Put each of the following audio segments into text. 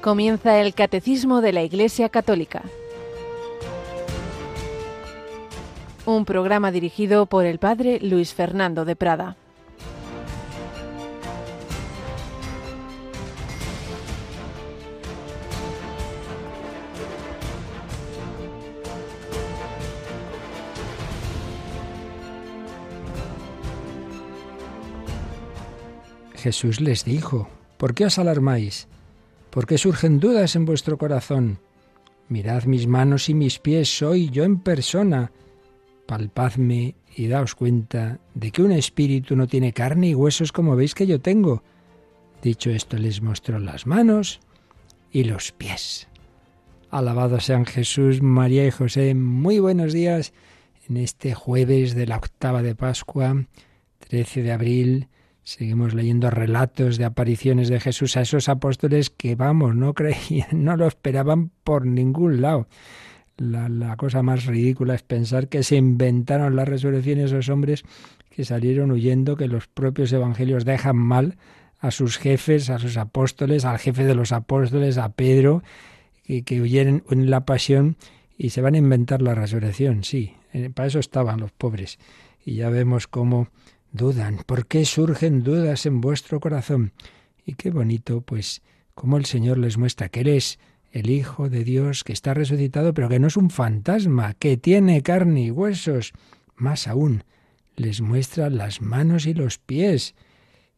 Comienza el Catecismo de la Iglesia Católica. Un programa dirigido por el Padre Luis Fernando de Prada. Jesús les dijo, ¿por qué os alarmáis? ¿Por qué surgen dudas en vuestro corazón? Mirad mis manos y mis pies, soy yo en persona. Palpadme y daos cuenta de que un espíritu no tiene carne y huesos como veis que yo tengo. Dicho esto, les mostró las manos y los pies. Alabado sean Jesús, María y José. Muy buenos días en este jueves de la octava de Pascua, 13 de abril Seguimos leyendo relatos de apariciones de Jesús a esos apóstoles que, vamos, no creían, no lo esperaban por ningún lado. La, cosa más ridícula es pensar que se inventaron la resurrección esos hombres que salieron huyendo, que los propios evangelios dejan mal a sus jefes, a sus apóstoles, al jefe de los apóstoles, a Pedro, que, que huyeron en la pasión y se van a inventar la resurrección. Sí, eh, para eso estaban los pobres. Y ya vemos cómo dudan? ¿Por qué surgen dudas en vuestro corazón? Y qué bonito, pues, cómo el Señor les muestra que Él es el Hijo de Dios, que está resucitado, pero que no es un fantasma, que tiene carne y huesos. Más aún, les muestra las manos y los pies.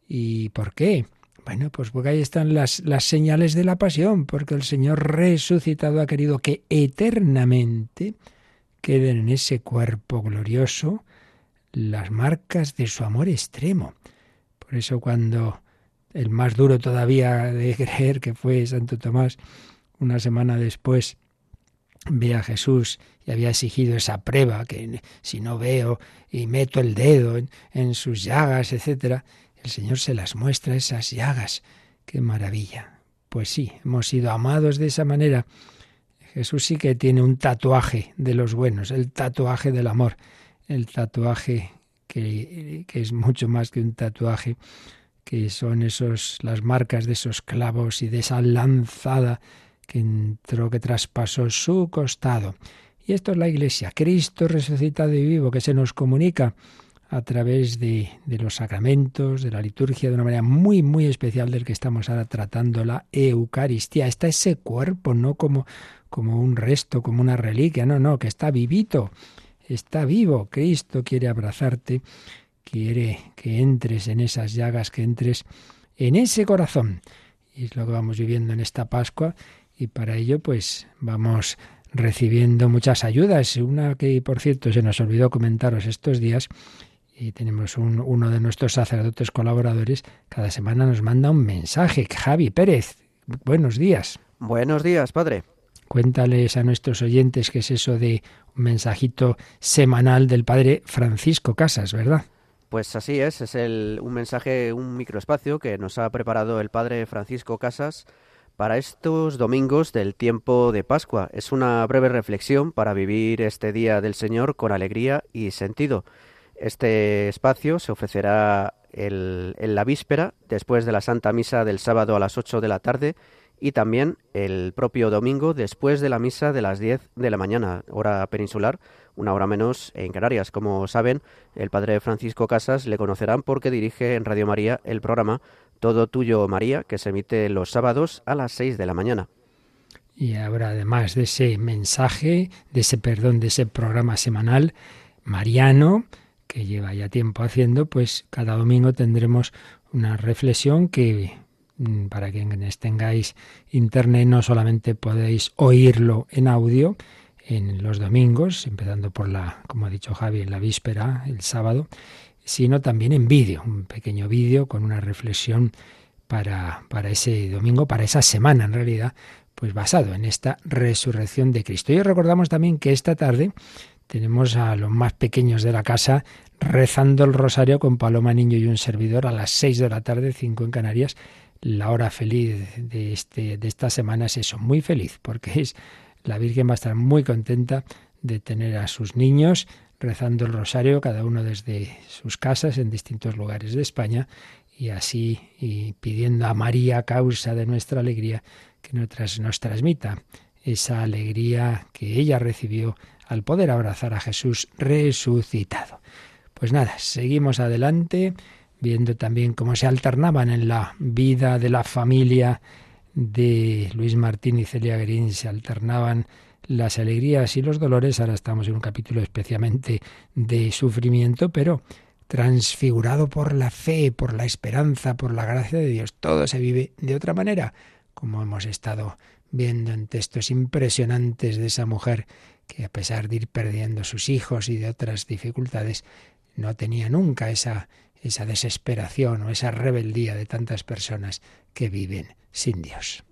¿Y por qué? Bueno, pues porque ahí están las, las señales de la pasión, porque el Señor resucitado ha querido que eternamente queden en ese cuerpo glorioso las marcas de su amor extremo. Por eso cuando el más duro todavía de creer que fue Santo Tomás, una semana después ve a Jesús y había exigido esa prueba, que si no veo y meto el dedo en, en sus llagas, etcétera, el Señor se las muestra esas llagas. ¡Qué maravilla! Pues sí, hemos sido amados de esa manera. Jesús sí que tiene un tatuaje de los buenos, el tatuaje del amor el tatuaje que, es mucho más que un tatuaje, que son esos las marcas de esos clavos y de esa lanzada que entró, que traspasó su costado. Y esto es la Iglesia, Cristo resucitado y vivo, que se nos comunica a través de, de, los sacramentos, de la liturgia, de una manera muy, muy especial del que estamos ahora tratando, la Eucaristía. Está ese cuerpo, no como, como un resto, como una reliquia, no, no, que está vivito, está vivo. Cristo quiere abrazarte, quiere que entres en esas llagas, que entres en ese corazón. Y es lo que vamos viviendo en esta Pascua y para ello pues vamos recibiendo muchas ayudas. Una que por cierto se nos olvidó comentaros estos días y tenemos un, uno de nuestros sacerdotes colaboradores, cada semana nos manda un mensaje. Javi Pérez, buenos días. Buenos días, padre. Cuéntales a nuestros oyentes qué es eso de un mensajito semanal del padre Francisco Casas, ¿verdad? Pues así es, es el, un mensaje, un microespacio que nos ha preparado el padre Francisco Casas para estos domingos del tiempo de Pascua. Es una breve reflexión para vivir este día del Señor con alegría y sentido. Este espacio se ofrecerá en la víspera, después de la Santa Misa del sábado a las 8 de la tarde y también el propio domingo después de la misa de las 10 de la mañana, hora peninsular, una hora menos en Canarias. Como saben, el padre Francisco Casas le conocerán porque dirige en Radio María el programa Todo Tuyo María, que se emite los sábados a las 6 de la mañana. Y ahora, además de ese mensaje, de ese perdón, de ese programa semanal mariano, que lleva ya tiempo haciendo, pues cada domingo tendremos una reflexión que para quienes tengáis internet no solamente podéis oírlo en audio en los domingos, empezando por la, como ha dicho Javi, en la víspera, el sábado, sino también en vídeo, un pequeño vídeo con una reflexión para, para ese domingo, para esa semana en realidad, pues basado en esta resurrección de Cristo. Y recordamos también que esta tarde tenemos a los más pequeños de la casa rezando el rosario con Paloma Niño y un servidor a las seis de la tarde, cinco en Canarias, la hora feliz de, este, de esta semana es eso, muy feliz, porque es la Virgen va a estar muy contenta de tener a sus niños rezando el rosario, cada uno desde sus casas en distintos lugares de España, y así, y pidiendo a María, causa de nuestra alegría, que nos, nos transmita esa alegría que ella recibió al poder abrazar a Jesús resucitado. Pues nada, seguimos adelante viendo también cómo se alternaban en la vida de la familia de Luis Martín y Celia Green, se alternaban las alegrías y los dolores. Ahora estamos en un capítulo especialmente de sufrimiento, pero transfigurado por la fe, por la esperanza, por la gracia de Dios. Todo se vive de otra manera, como hemos estado viendo en textos impresionantes de esa mujer que a pesar de ir perdiendo sus hijos y de otras dificultades, no tenía nunca esa, esa desesperación o esa rebeldía de tantas personas que viven sin Dios.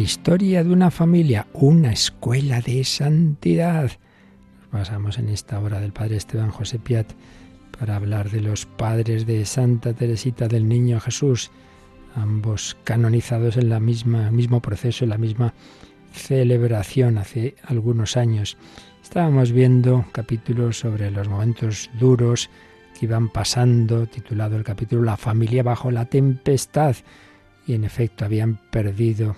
Historia de una familia, una escuela de santidad. Nos basamos en esta obra del padre Esteban José Piat para hablar de los padres de Santa Teresita del Niño Jesús, ambos canonizados en la misma mismo proceso, en la misma celebración hace algunos años. Estábamos viendo capítulos sobre los momentos duros que iban pasando, titulado el capítulo La familia bajo la tempestad, y en efecto habían perdido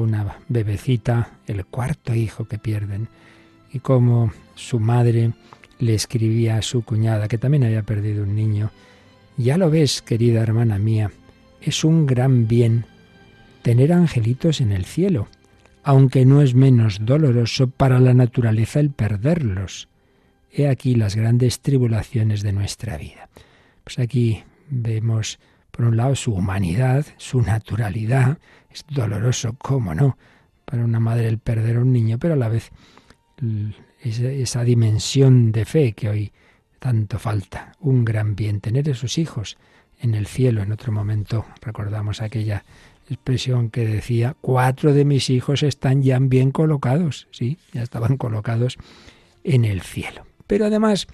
una bebecita, el cuarto hijo que pierden, y como su madre le escribía a su cuñada, que también había perdido un niño, ya lo ves, querida hermana mía, es un gran bien tener angelitos en el cielo, aunque no es menos doloroso para la naturaleza el perderlos. He aquí las grandes tribulaciones de nuestra vida. Pues aquí vemos, por un lado, su humanidad, su naturalidad, es doloroso, ¿cómo no? Para una madre el perder a un niño, pero a la vez esa dimensión de fe que hoy tanto falta. Un gran bien tener esos hijos en el cielo. En otro momento recordamos aquella expresión que decía, cuatro de mis hijos están ya bien colocados. Sí, ya estaban colocados en el cielo. Pero además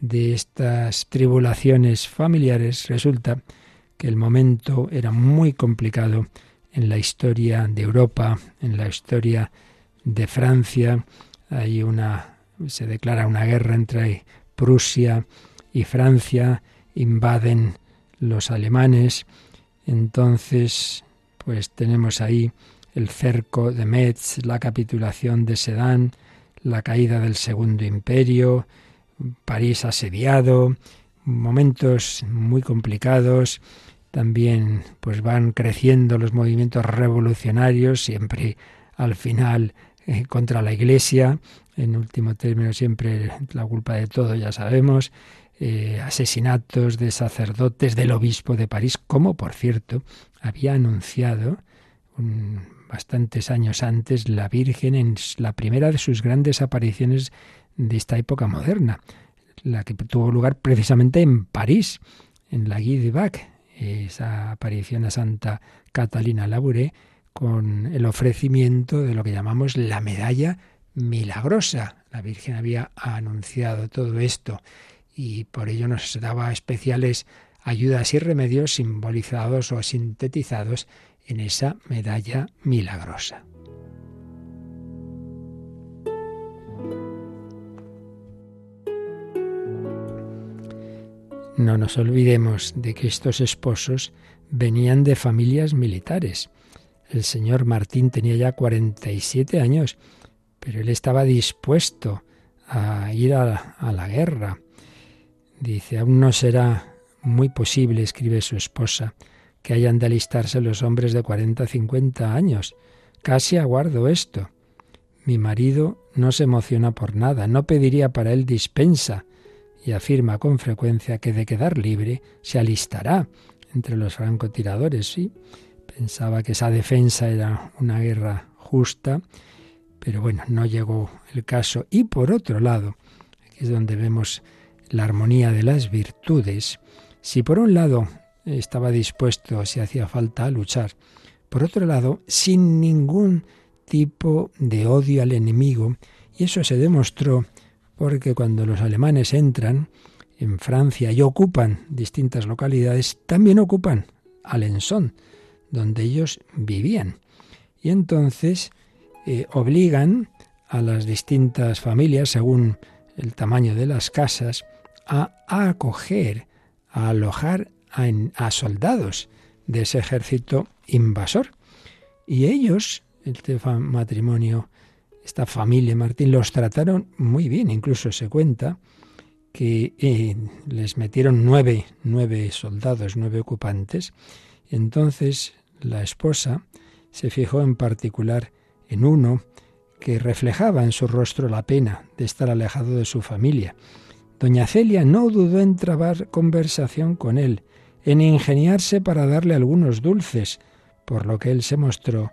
de estas tribulaciones familiares, resulta que el momento era muy complicado en la historia de Europa, en la historia de Francia. Hay una se declara una guerra entre Prusia y Francia, invaden los alemanes. Entonces, pues tenemos ahí el cerco de Metz, la capitulación de Sedan, la caída del Segundo Imperio, París asediado, momentos muy complicados también pues van creciendo los movimientos revolucionarios, siempre al final eh, contra la Iglesia, en último término siempre la culpa de todo, ya sabemos, eh, asesinatos de sacerdotes del obispo de París, como por cierto había anunciado bastantes años antes la Virgen en la primera de sus grandes apariciones de esta época moderna, la que tuvo lugar precisamente en París, en la Guy de esa aparición a Santa Catalina Labouré con el ofrecimiento de lo que llamamos la medalla milagrosa. La Virgen había anunciado todo esto y por ello nos daba especiales ayudas y remedios simbolizados o sintetizados en esa medalla milagrosa. No nos olvidemos de que estos esposos venían de familias militares. El señor Martín tenía ya 47 años, pero él estaba dispuesto a ir a, la guerra. Dice, aún no será muy posible, escribe su esposa, que hayan de alistarse los hombres de 40 50 años. Casi aguardo esto. Mi marido no se emociona por nada, no pediría para él dispensa, y afirma con frecuencia que de quedar libre se alistará entre los francotiradores. Sí, pensaba que esa defensa era una guerra justa, pero bueno, no llegó el caso. Y por otro lado, aquí es donde vemos la armonía de las virtudes, si por un lado estaba dispuesto, si hacía falta, a luchar, por otro lado, sin ningún tipo de odio al enemigo, y eso se demostró porque cuando los alemanes entran en Francia y ocupan distintas localidades, también ocupan Alençon, donde ellos vivían. Y entonces eh, obligan a las distintas familias, según el tamaño de las casas, a, acoger, a alojar a, soldados de ese ejército invasor. Y ellos, este matrimonio, esta familia Martín, los trataron muy bien. Incluso se cuenta que eh, les metieron nueve, nueve soldados, nueve ocupantes. Entonces la esposa se fijó en particular en uno que reflejaba en su rostro la pena de estar alejado de su familia. Doña Celia no dudó en trabar conversación con él, en ingeniarse para darle algunos dulces, por lo que él se mostró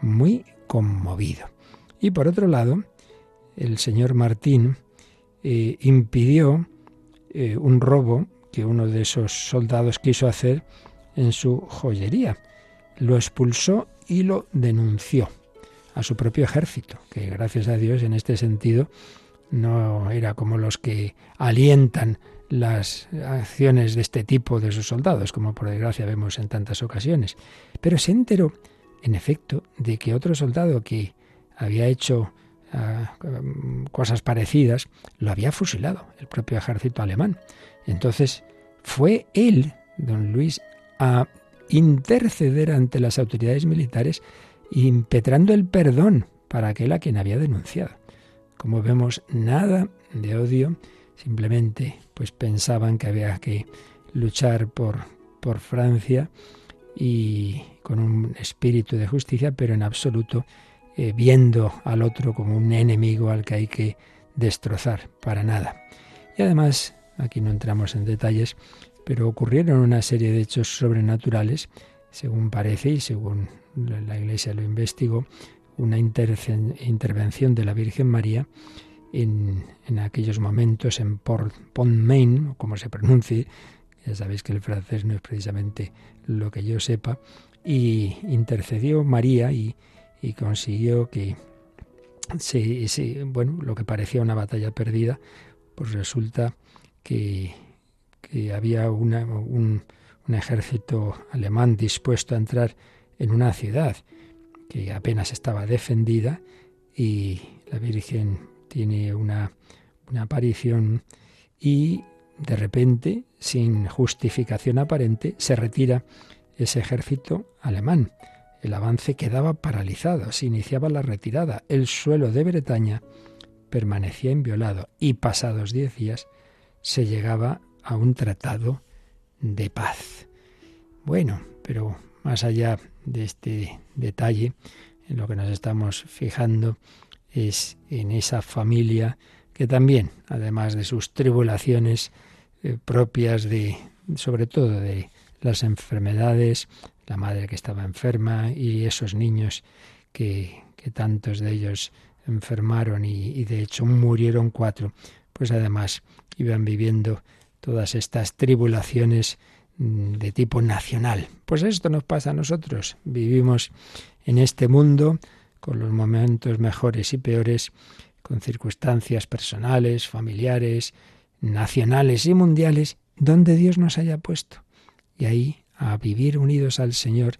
muy conmovido. Y por otro lado, el señor Martín eh, impidió eh, un robo que uno de esos soldados quiso hacer en su joyería. Lo expulsó y lo denunció a su propio ejército, que gracias a Dios en este sentido no era como los que alientan las acciones de este tipo de sus soldados, como por desgracia vemos en tantas ocasiones. Pero se enteró, en efecto, de que otro soldado que había hecho ah, cosas parecidas, lo había fusilado el propio ejército alemán. Entonces fue él, don Luis, a interceder ante las autoridades militares impetrando el perdón para aquel a quien había denunciado. Como vemos, nada de odio, simplemente pues pensaban que había que luchar por, por Francia y con un espíritu de justicia, pero en absoluto eh, viendo al otro como un enemigo al que hay que destrozar, para nada. Y además, aquí no entramos en detalles, pero ocurrieron una serie de hechos sobrenaturales, según parece y según la Iglesia lo investigó, una intervención de la Virgen María en, aquellos momentos en Port, Pont Main, como se pronuncie, ya sabéis que el francés no es precisamente lo que yo sepa, y intercedió María y, consiguió que se, bueno, lo que parecía una batalla perdida, pues resulta que, que había una, un, un ejército alemán dispuesto a entrar en una ciudad que apenas estaba defendida y la Virgen tiene una, una aparición y de repente, sin justificación aparente, se retira ese ejército alemán. El avance quedaba paralizado, se iniciaba la retirada. El suelo de Bretaña permanecía inviolado y pasados diez días se llegaba a un tratado de paz. Bueno, pero más allá de este detalle, en lo que nos estamos fijando es en esa familia que también, además de sus tribulaciones eh, propias de, sobre todo de las enfermedades, la madre que estaba enferma y esos niños que, que tantos de ellos enfermaron y, y de hecho murieron cuatro, pues además iban viviendo todas estas tribulaciones Mm, de tipo nacional. Pues esto nos pasa a nosotros. Vivimos en este mundo con los momentos mejores y peores, con circunstancias personales, familiares, nacionales y mundiales, donde Dios nos haya puesto. Y ahí a vivir unidos al Señor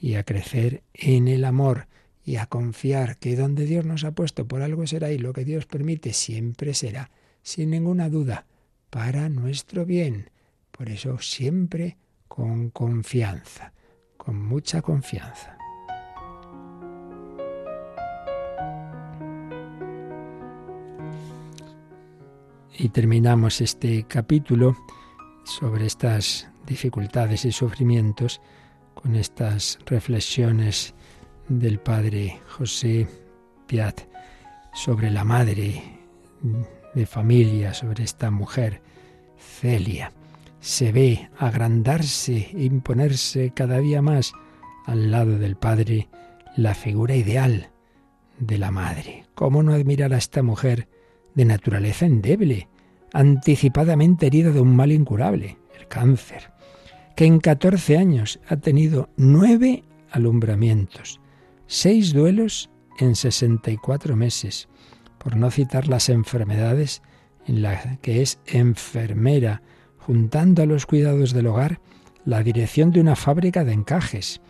y a crecer en el amor y a confiar que donde Dios nos ha puesto por algo será y lo que Dios permite siempre será, sin ninguna duda, para nuestro bien por eso siempre con confianza, con mucha confianza. Y terminamos este capítulo sobre estas dificultades y sufrimientos con estas reflexiones del padre José Piat sobre la madre de familia, sobre esta mujer, Celia se ve agrandarse e imponerse cada día más al lado del Padre la figura ideal de la Madre. ¿Cómo no admirar a esta mujer de naturaleza endeble, anticipadamente herida de un mal incurable, el cáncer, que en 14 años ha tenido nueve alumbramientos, seis duelos en 64 meses, por no citar las enfermedades en la que es enfermera, juntando a los cuidados del hogar la dirección de una fábrica de encajes,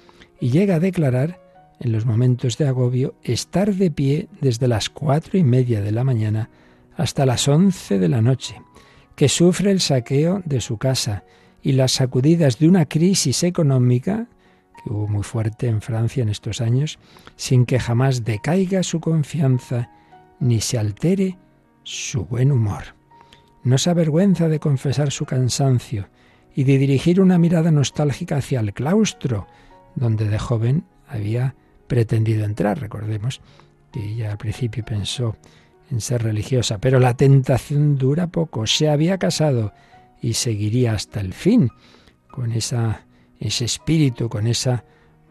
y llega a declarar, en los momentos de agobio, estar de pie desde las cuatro y media de la mañana hasta las once de la noche, que sufre el saqueo de su casa y las sacudidas de una crisis económica que hubo muy fuerte en Francia en estos años, sin que jamás decaiga su confianza ni se altere su buen humor. No se avergüenza de confesar su cansancio y de dirigir una mirada nostálgica hacia el claustro, donde de joven había pretendido entrar. Recordemos que ella al principio pensó en ser religiosa, pero la tentación dura poco. Se había casado y seguiría hasta el fin con esa, ese espíritu, con esa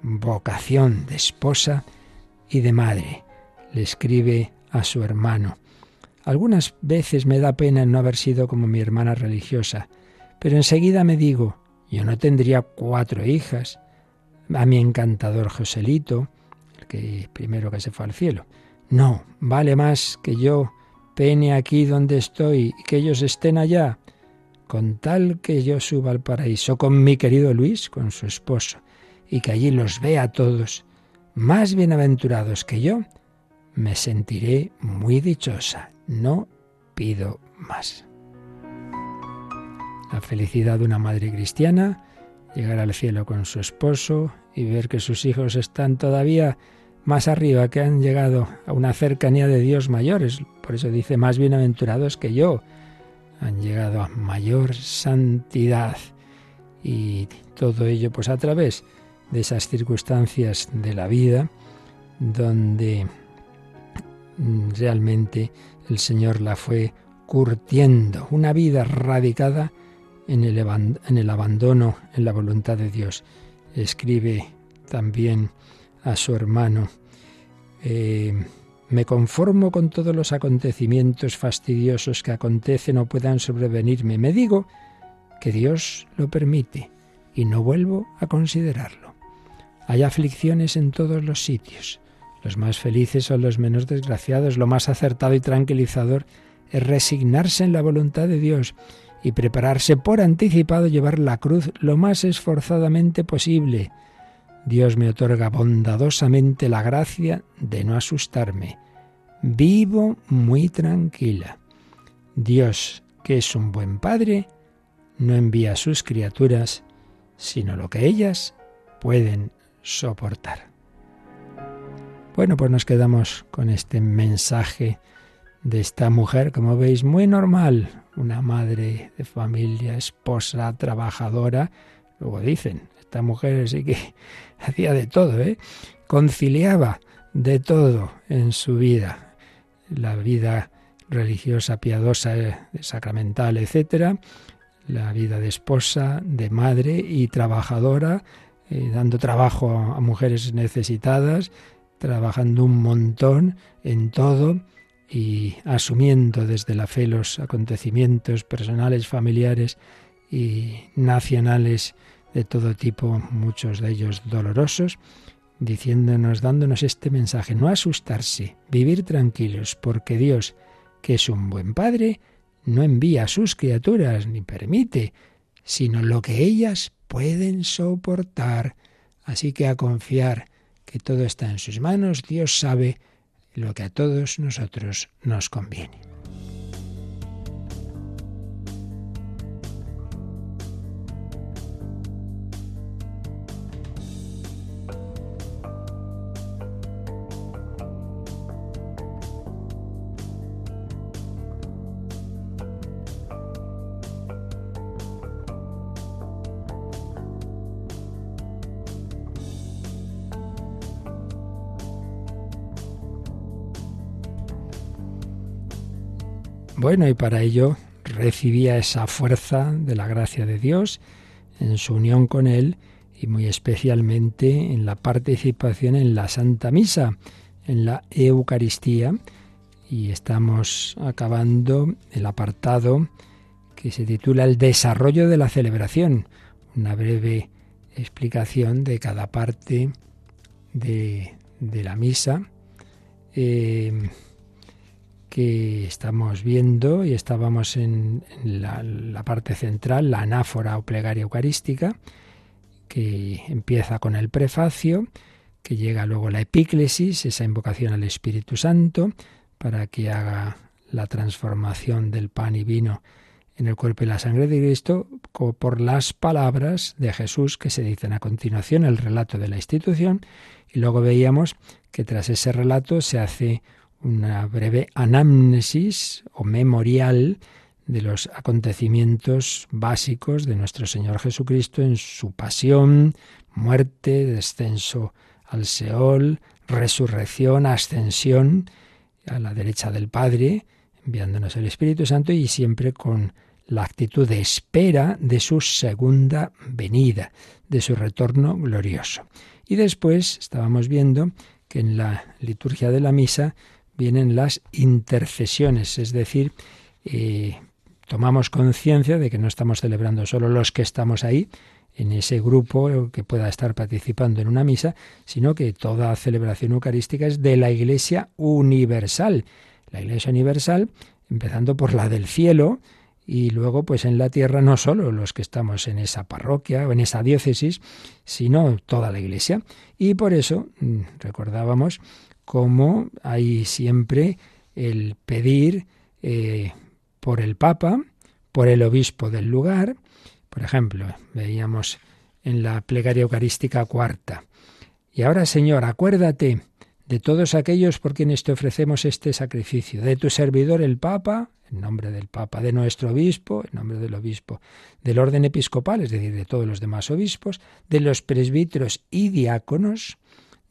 vocación de esposa y de madre. Le escribe a su hermano. Algunas veces me da pena no haber sido como mi hermana religiosa, pero enseguida me digo, yo no tendría cuatro hijas, a mi encantador Joselito, el que primero que se fue al cielo. No, vale más que yo pene aquí donde estoy y que ellos estén allá, con tal que yo suba al paraíso con mi querido Luis, con su esposo, y que allí los vea a todos, más bienaventurados que yo, me sentiré muy dichosa. No pido más. La felicidad de una madre cristiana, llegar al cielo con su esposo y ver que sus hijos están todavía más arriba, que han llegado a una cercanía de Dios mayores. Por eso dice, más bienaventurados que yo. Han llegado a mayor santidad. Y todo ello pues a través de esas circunstancias de la vida donde mm, realmente el Señor la fue curtiendo. Una vida radicada en el, en el abandono, en la voluntad de Dios. Escribe también a su hermano, eh, me conformo con todos los acontecimientos fastidiosos que acontecen o puedan sobrevenirme. Me digo que Dios lo permite y no vuelvo a considerarlo. Hay aflicciones en todos los sitios. Los más felices son los menos desgraciados. Lo más acertado y tranquilizador es resignarse en la voluntad de Dios y prepararse por anticipado llevar la cruz lo más esforzadamente posible. Dios me otorga bondadosamente la gracia de no asustarme. Vivo muy tranquila. Dios, que es un buen Padre, no envía a sus criaturas sino lo que ellas pueden soportar. Bueno, pues nos quedamos con este mensaje de esta mujer, como veis, muy normal, una madre de familia, esposa, trabajadora. Luego dicen, esta mujer que hacía de todo, ¿eh? conciliaba de todo en su vida, la vida religiosa, piadosa, eh, sacramental, etcétera, la vida de esposa, de madre y trabajadora, eh, dando trabajo a mujeres necesitadas, trabajando un montón en todo y asumiendo desde la fe los acontecimientos personales, familiares y nacionales de todo tipo, muchos de ellos dolorosos, diciéndonos, dándonos este mensaje, no asustarse, vivir tranquilos, porque Dios, que es un buen Padre, no envía a sus criaturas ni permite, sino lo que ellas pueden soportar. Así que a confiar que todo está en sus manos, Dios sabe lo que a todos nosotros nos conviene. Bueno, y para ello recibía esa fuerza de la gracia de Dios en su unión con Él y muy especialmente en la participación en la Santa Misa, en la Eucaristía. Y estamos acabando el apartado que se titula El desarrollo de la celebración, una breve explicación de cada parte de, la misa. Eh, que estamos viendo y estábamos en, la, parte central, la anáfora o plegaria eucarística, que empieza con el prefacio, que llega luego la epíclesis, esa invocación al Espíritu Santo, para que haga la transformación del pan y vino en el cuerpo y la sangre de Cristo por las palabras de Jesús que se dicen a continuación, el relato de la institución, y luego veíamos que tras ese relato se hace una breve anamnesis o memorial de los acontecimientos básicos de nuestro Señor Jesucristo en su pasión, muerte, descenso al Seol, resurrección, ascensión a la derecha del Padre, enviándonos el Espíritu Santo y siempre con la actitud de espera de su segunda venida, de su retorno glorioso. Y después estábamos viendo que en la liturgia de la misa vienen las intercesiones, es decir, eh, tomamos conciencia de que no estamos celebrando solo los que estamos ahí, en ese grupo que pueda estar participando en una misa, sino que toda celebración eucarística es de la Iglesia universal. La Iglesia universal, empezando por la del cielo, y luego pues en la tierra no solo los que estamos en esa parroquia o en esa diócesis, sino toda la iglesia. Y por eso mm, recordábamos como hay siempre el pedir eh, por el Papa, por el obispo del lugar. Por ejemplo, veíamos en la plegaria eucarística cuarta. Y ahora, Señor, acuérdate de todos aquellos por quienes te ofrecemos este sacrificio, de tu servidor el Papa, en nombre del Papa, de nuestro obispo, en nombre del obispo, del orden episcopal, es decir, de todos los demás obispos, de los presbíteros y diáconos,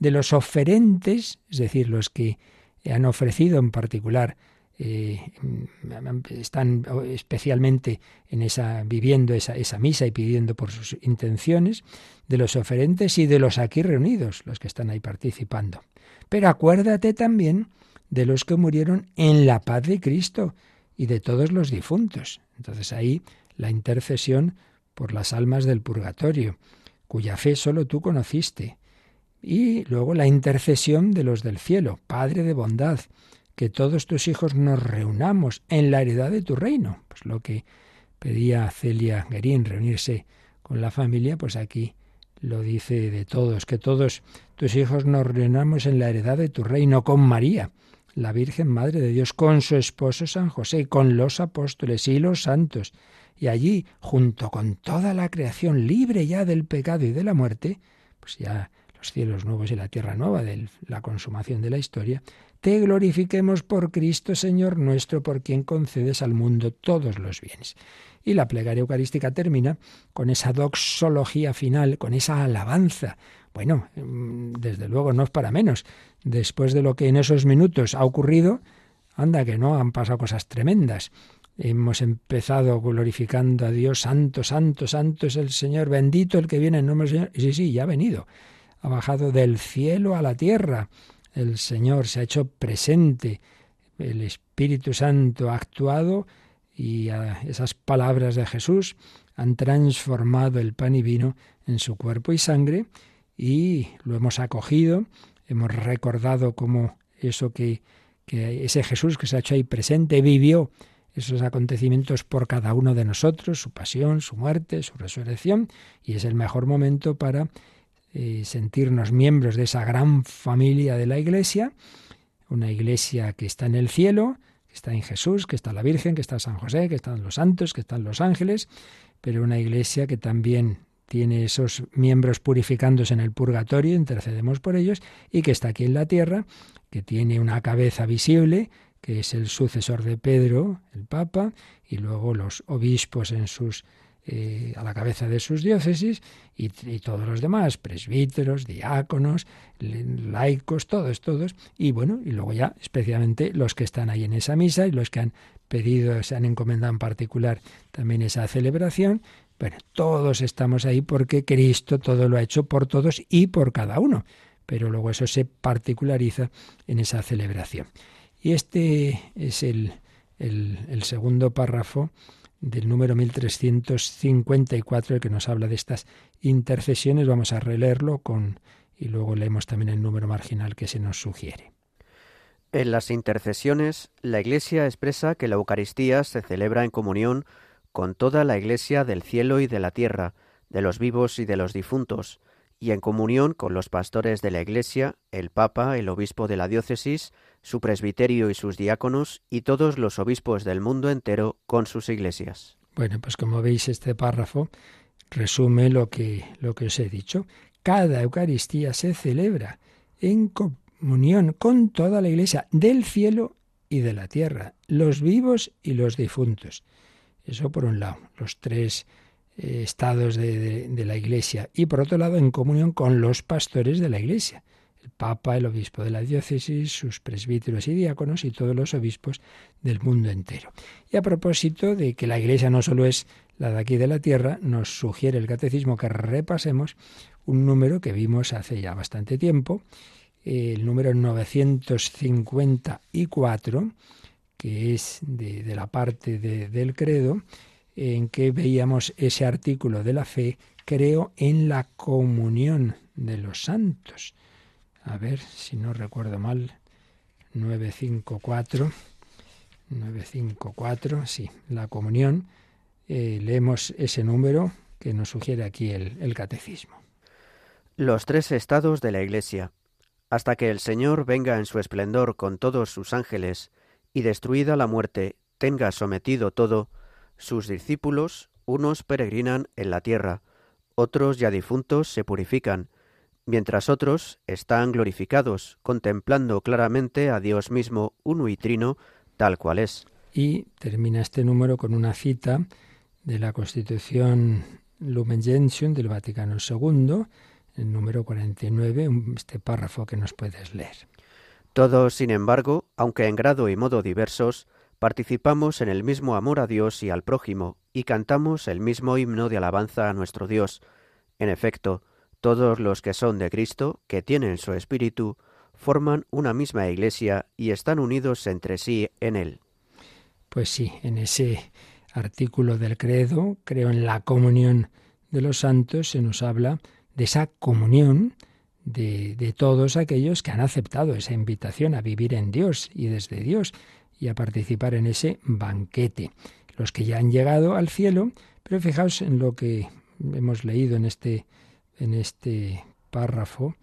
de los oferentes, es decir, los que han ofrecido en particular, eh, están especialmente en esa, viviendo esa, esa misa y pidiendo por sus intenciones, de los oferentes y de los aquí reunidos, los que están ahí participando. Pero acuérdate también de los que murieron en la paz de Cristo y de todos los difuntos. Entonces ahí la intercesión por las almas del purgatorio, cuya fe solo tú conociste, y luego la intercesión de los del cielo, Padre de bondad, que todos tus hijos nos reunamos en la heredad de tu reino. Pues lo que pedía Celia Guerín, reunirse con la familia, pues aquí lo dice de todos, que todos tus hijos nos reunamos en la heredad de tu reino con María, la Virgen Madre de Dios, con su esposo San José, con los apóstoles y los santos, y allí, junto con toda la creación libre ya del pecado y de la muerte, pues ya cielos nuevos y la tierra nueva, de la consumación de la historia, te glorifiquemos por Cristo Señor nuestro, por quien concedes al mundo todos los bienes. Y la plegaria eucarística termina con esa doxología final, con esa alabanza. Bueno, mm, desde luego no es para menos. Después de lo que en esos minutos ha ocurrido, anda que no, han pasado cosas tremendas. Hemos empezado glorificando a Dios, santo, santo, santo es el Señor, bendito el que viene en nombre del Señor. Y sí, sí, ya ha venido ha bajado del cielo a la tierra. El Señor se ha hecho presente. El Espíritu Santo ha actuado y esas palabras de Jesús han transformado el pan y vino en su cuerpo y sangre y lo hemos acogido, hemos recordado cómo eso que, que ese Jesús que se ha hecho ahí presente vivió esos acontecimientos por cada uno de nosotros, su pasión, su muerte, su resurrección, y es el mejor momento para eh, sentirnos miembros de esa gran familia de la Iglesia, una Iglesia que está en el cielo, que está en Jesús, que está la Virgen, que está San José, que están los santos, que están los ángeles, pero una Iglesia que también tiene esos miembros purificándose en el purgatorio, intercedemos por ellos, y que está aquí en la tierra, que tiene una cabeza visible, que es el sucesor de Pedro, el Papa, y luego los obispos en sus eh, a la cabeza de sus diócesis y, todos los demás, presbíteros, diáconos, laicos, todos, todos, y bueno, y luego ya especialmente los que están ahí en esa misa y los que han pedido, se han encomendado en particular también esa celebración, bueno, todos estamos ahí porque Cristo todo lo ha hecho por todos y por cada uno, pero luego eso se particulariza en esa celebración. Y este es el, el, el segundo párrafo del número 1354, el que nos habla de estas intercesiones. Vamos a releerlo con, y luego leemos también el número marginal que se nos sugiere. En las intercesiones, la Iglesia expresa que la Eucaristía se celebra en comunión con toda la Iglesia del cielo y de la tierra, de los vivos y de los difuntos, y en comunión con los pastores de la Iglesia, el Papa, el obispo de la diócesis, su presbiterio y sus diáconos, y todos los obispos del mundo entero con sus iglesias. Bueno, pues como veis este párrafo resume lo que, lo que os he dicho. Cada Eucaristía se celebra en comunión con toda la Iglesia del cielo y de la tierra, los vivos y los difuntos. Eso por un lado, los tres eh, estados de, de, la Iglesia. Y por otro lado, en comunión con los pastores de la Iglesia. El Papa, el obispo de la diócesis, sus presbíteros y diáconos y todos los obispos del mundo entero. Y a propósito de que la Iglesia no solo es la de aquí de la tierra, nos sugiere el catecismo que repasemos un número que vimos hace ya bastante tiempo, el número 954, que es de, la parte del credo, en que veíamos ese artículo de la fe, creo en la comunión de los santos. A ver si no recuerdo mal, 954, 954, sí, la comunión. Eh, leemos ese número que nos sugiere aquí el catecismo los tres estados de la Iglesia, hasta que el Señor venga en su esplendor con todos sus ángeles, y destruida la muerte, tenga sometido todo, sus discípulos, unos peregrinan en la tierra, otros ya difuntos se purifican, mientras otros están glorificados, contemplando claramente a Dios mismo uno y trino, tal cual es. Y termina este número con una cita de la Constitución Lumen Gentium del Vaticano II, el número 49, este párrafo que nos puedes leer. Todos, sin embargo, aunque en grado y modo diversos, participamos en el mismo amor a Dios y al prójimo, y cantamos el mismo himno de alabanza a nuestro Dios. En efecto, todos los que son de Cristo, que tienen su espíritu, forman una misma iglesia y están unidos entre sí en él. Pues sí, en ese artículo del credo, creo en la comunión de los santos, se nos habla de esa comunión de, de, todos aquellos que han aceptado esa invitación a vivir en Dios y desde Dios y a participar en ese banquete. Los que ya han llegado al cielo, pero fijaos en lo que hemos leído en este, en este párrafo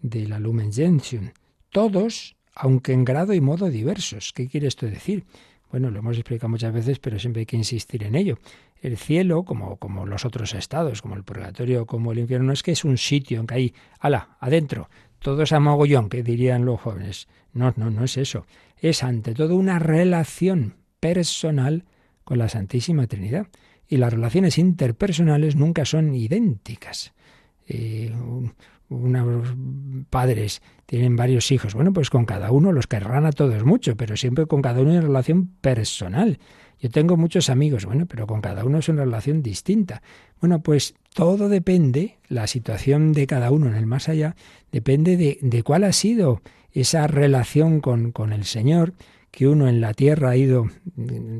de la Lumen Gentium. Todos, aunque en grado y modo diversos. ¿Qué quiere esto decir? Bueno, lo hemos explicado muchas veces, pero siempre hay que insistir en ello. El cielo, como, como los otros estados, como el purgatorio, como el infierno, no es que es un sitio en que hay, ala, adentro, todos a mogollón, que dirían los jóvenes. No, no, no es eso. Es ante todo una relación personal con la Santísima Trinidad. Y las relaciones interpersonales nunca son idénticas. Eh, unos padres tienen varios hijos. Bueno, pues con cada uno los querrán a todos mucho, pero siempre con cada uno en relación personal. Yo tengo muchos amigos, bueno, pero con cada uno es una relación distinta. Bueno, pues todo depende, la situación de cada uno en el más allá, depende de, de cuál ha sido esa relación con, con el Señor que uno en la tierra ha ido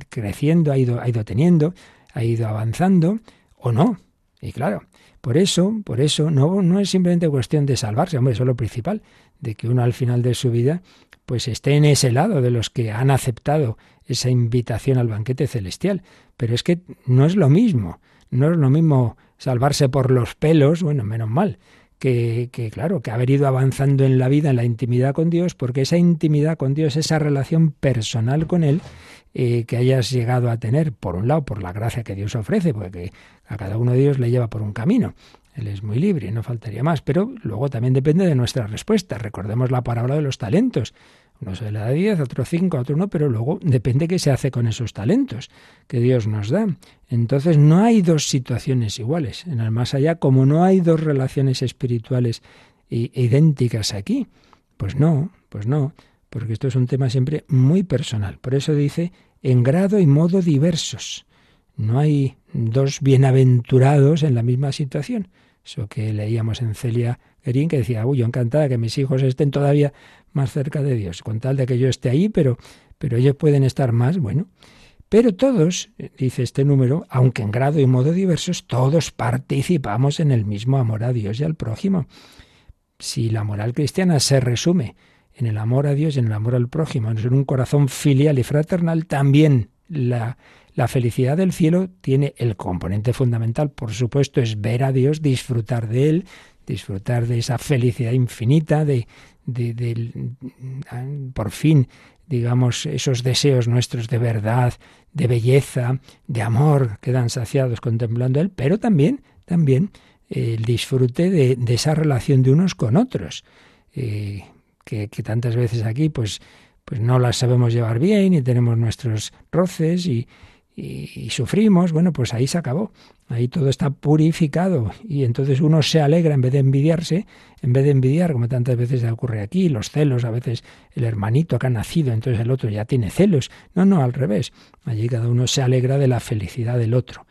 creciendo, ha ido, ha ido teniendo, ha ido avanzando, o no. Y claro, por eso, por eso, no, no es simplemente cuestión de salvarse, hombre, eso es lo principal, de que uno al final de su vida pues esté en ese lado de los que han aceptado esa invitación al banquete celestial. Pero es que no es lo mismo, no es lo mismo salvarse por los pelos, bueno, menos mal, que, que, claro, que haber ido avanzando en la vida, en la intimidad con Dios, porque esa intimidad con Dios, esa relación personal con Él, eh, que hayas llegado a tener, por un lado, por la gracia que Dios ofrece, porque a cada uno de ellos le lleva por un camino. Él es muy libre, no faltaría más, pero luego también depende de nuestra respuesta. Recordemos la parábola de los talentos. Uno se le da diez, otro cinco, otro no, pero luego depende qué se hace con esos talentos que Dios nos da. Entonces no hay dos situaciones iguales. En el más allá, como no hay dos relaciones espirituales idénticas aquí, pues no, pues no porque esto es un tema siempre muy personal. Por eso dice en grado y modo diversos. No hay dos bienaventurados en la misma situación. Eso que leíamos en Celia Que decía, uy, yo encantada que mis hijos estén todavía más cerca de Dios, con tal de que yo esté ahí, pero, pero ellos pueden estar más, bueno. Pero todos, dice este número, aunque en grado y modo diversos, todos participamos en el mismo amor a Dios y al prójimo. Si la moral cristiana se resume en el amor a Dios y en el amor al prójimo, en un corazón filial y fraternal, también la, la felicidad del cielo tiene el componente fundamental, por supuesto, es ver a Dios, disfrutar de Él, disfrutar de esa felicidad infinita, de, de, por fin, digamos, esos deseos nuestros de verdad, de belleza, de amor, quedan saciados contemplando Él, pero también, también el disfrute de, esa relación de unos con otros, eh, que, que, tantas veces aquí pues, pues no las sabemos llevar bien y tenemos nuestros roces y, y, sufrimos, bueno, pues ahí se acabó. Ahí todo está purificado y entonces uno se alegra en vez de envidiarse, en vez de envidiar, como tantas veces ocurre aquí, los celos, a veces el hermanito que ha nacido, entonces el otro ya tiene celos. No, no, al revés. Allí cada uno se alegra de la felicidad del otro.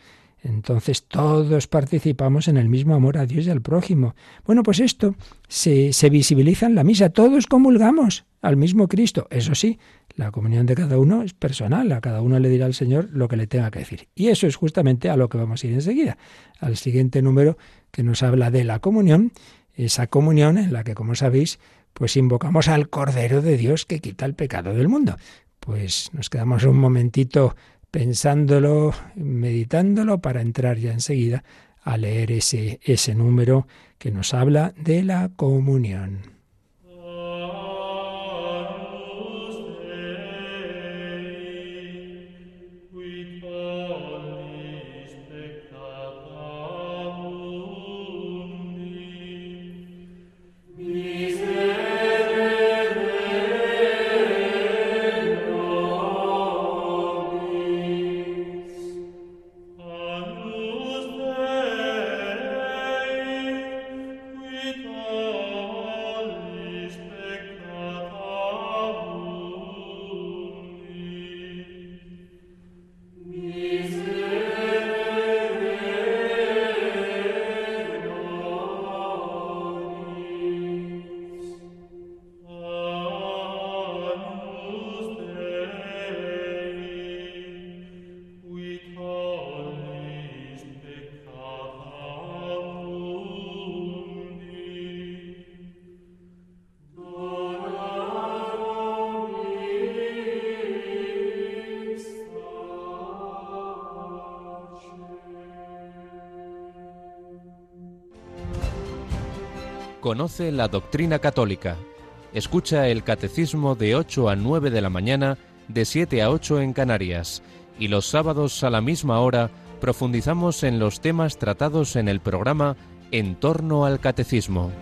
Entonces todos participamos en el mismo amor a Dios y al prójimo. Bueno, pues esto se, se visibiliza en la misa. Todos comulgamos al mismo Cristo. Eso sí, la comunión de cada uno es personal. A cada uno le dirá al Señor lo que le tenga que decir. Y eso es justamente a lo que vamos a ir enseguida. Al siguiente número que nos habla de la comunión. Esa comunión en la que, como sabéis, pues invocamos al Cordero de Dios que quita el pecado del mundo. Pues nos quedamos un momentito pensándolo, meditándolo, para entrar ya enseguida a leer ese, ese número que nos habla de la comunión. Conoce la doctrina católica. Escucha el catecismo de 8 a 9 de la mañana, de 7 a 8 en Canarias. Y los sábados a la misma hora profundizamos en los temas tratados en el programa En torno al catecismo.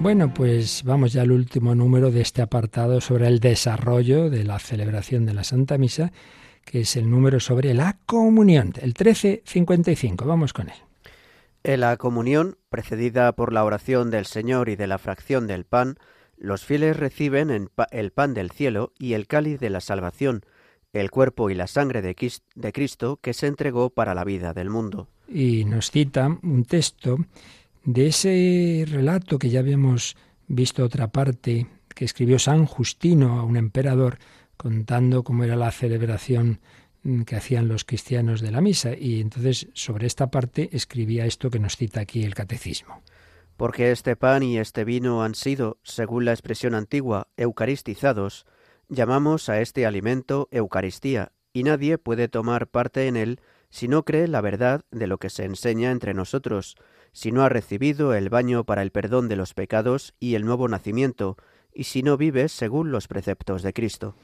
Bueno, pues vamos ya al último número de este apartado sobre el desarrollo de la celebración de la Santa Misa, que es el número sobre la comunión, el 1355. Vamos con él. En la comunión, precedida por la oración del Señor y de la fracción del pan, los fieles reciben el pan del cielo y el cáliz de la salvación, el cuerpo y la sangre de Cristo que se entregó para la vida del mundo. Y nos cita un texto de ese relato que ya habíamos visto otra parte, que escribió San Justino a un emperador contando cómo era la celebración que hacían los cristianos de la misa. Y entonces sobre esta parte escribía esto que nos cita aquí el catecismo. Porque este pan y este vino han sido, según la expresión antigua, eucaristizados, llamamos a este alimento Eucaristía, y nadie puede tomar parte en él si no cree la verdad de lo que se enseña entre nosotros, si no ha recibido el baño para el perdón de los pecados y el nuevo nacimiento, y si no vive según los preceptos de Cristo.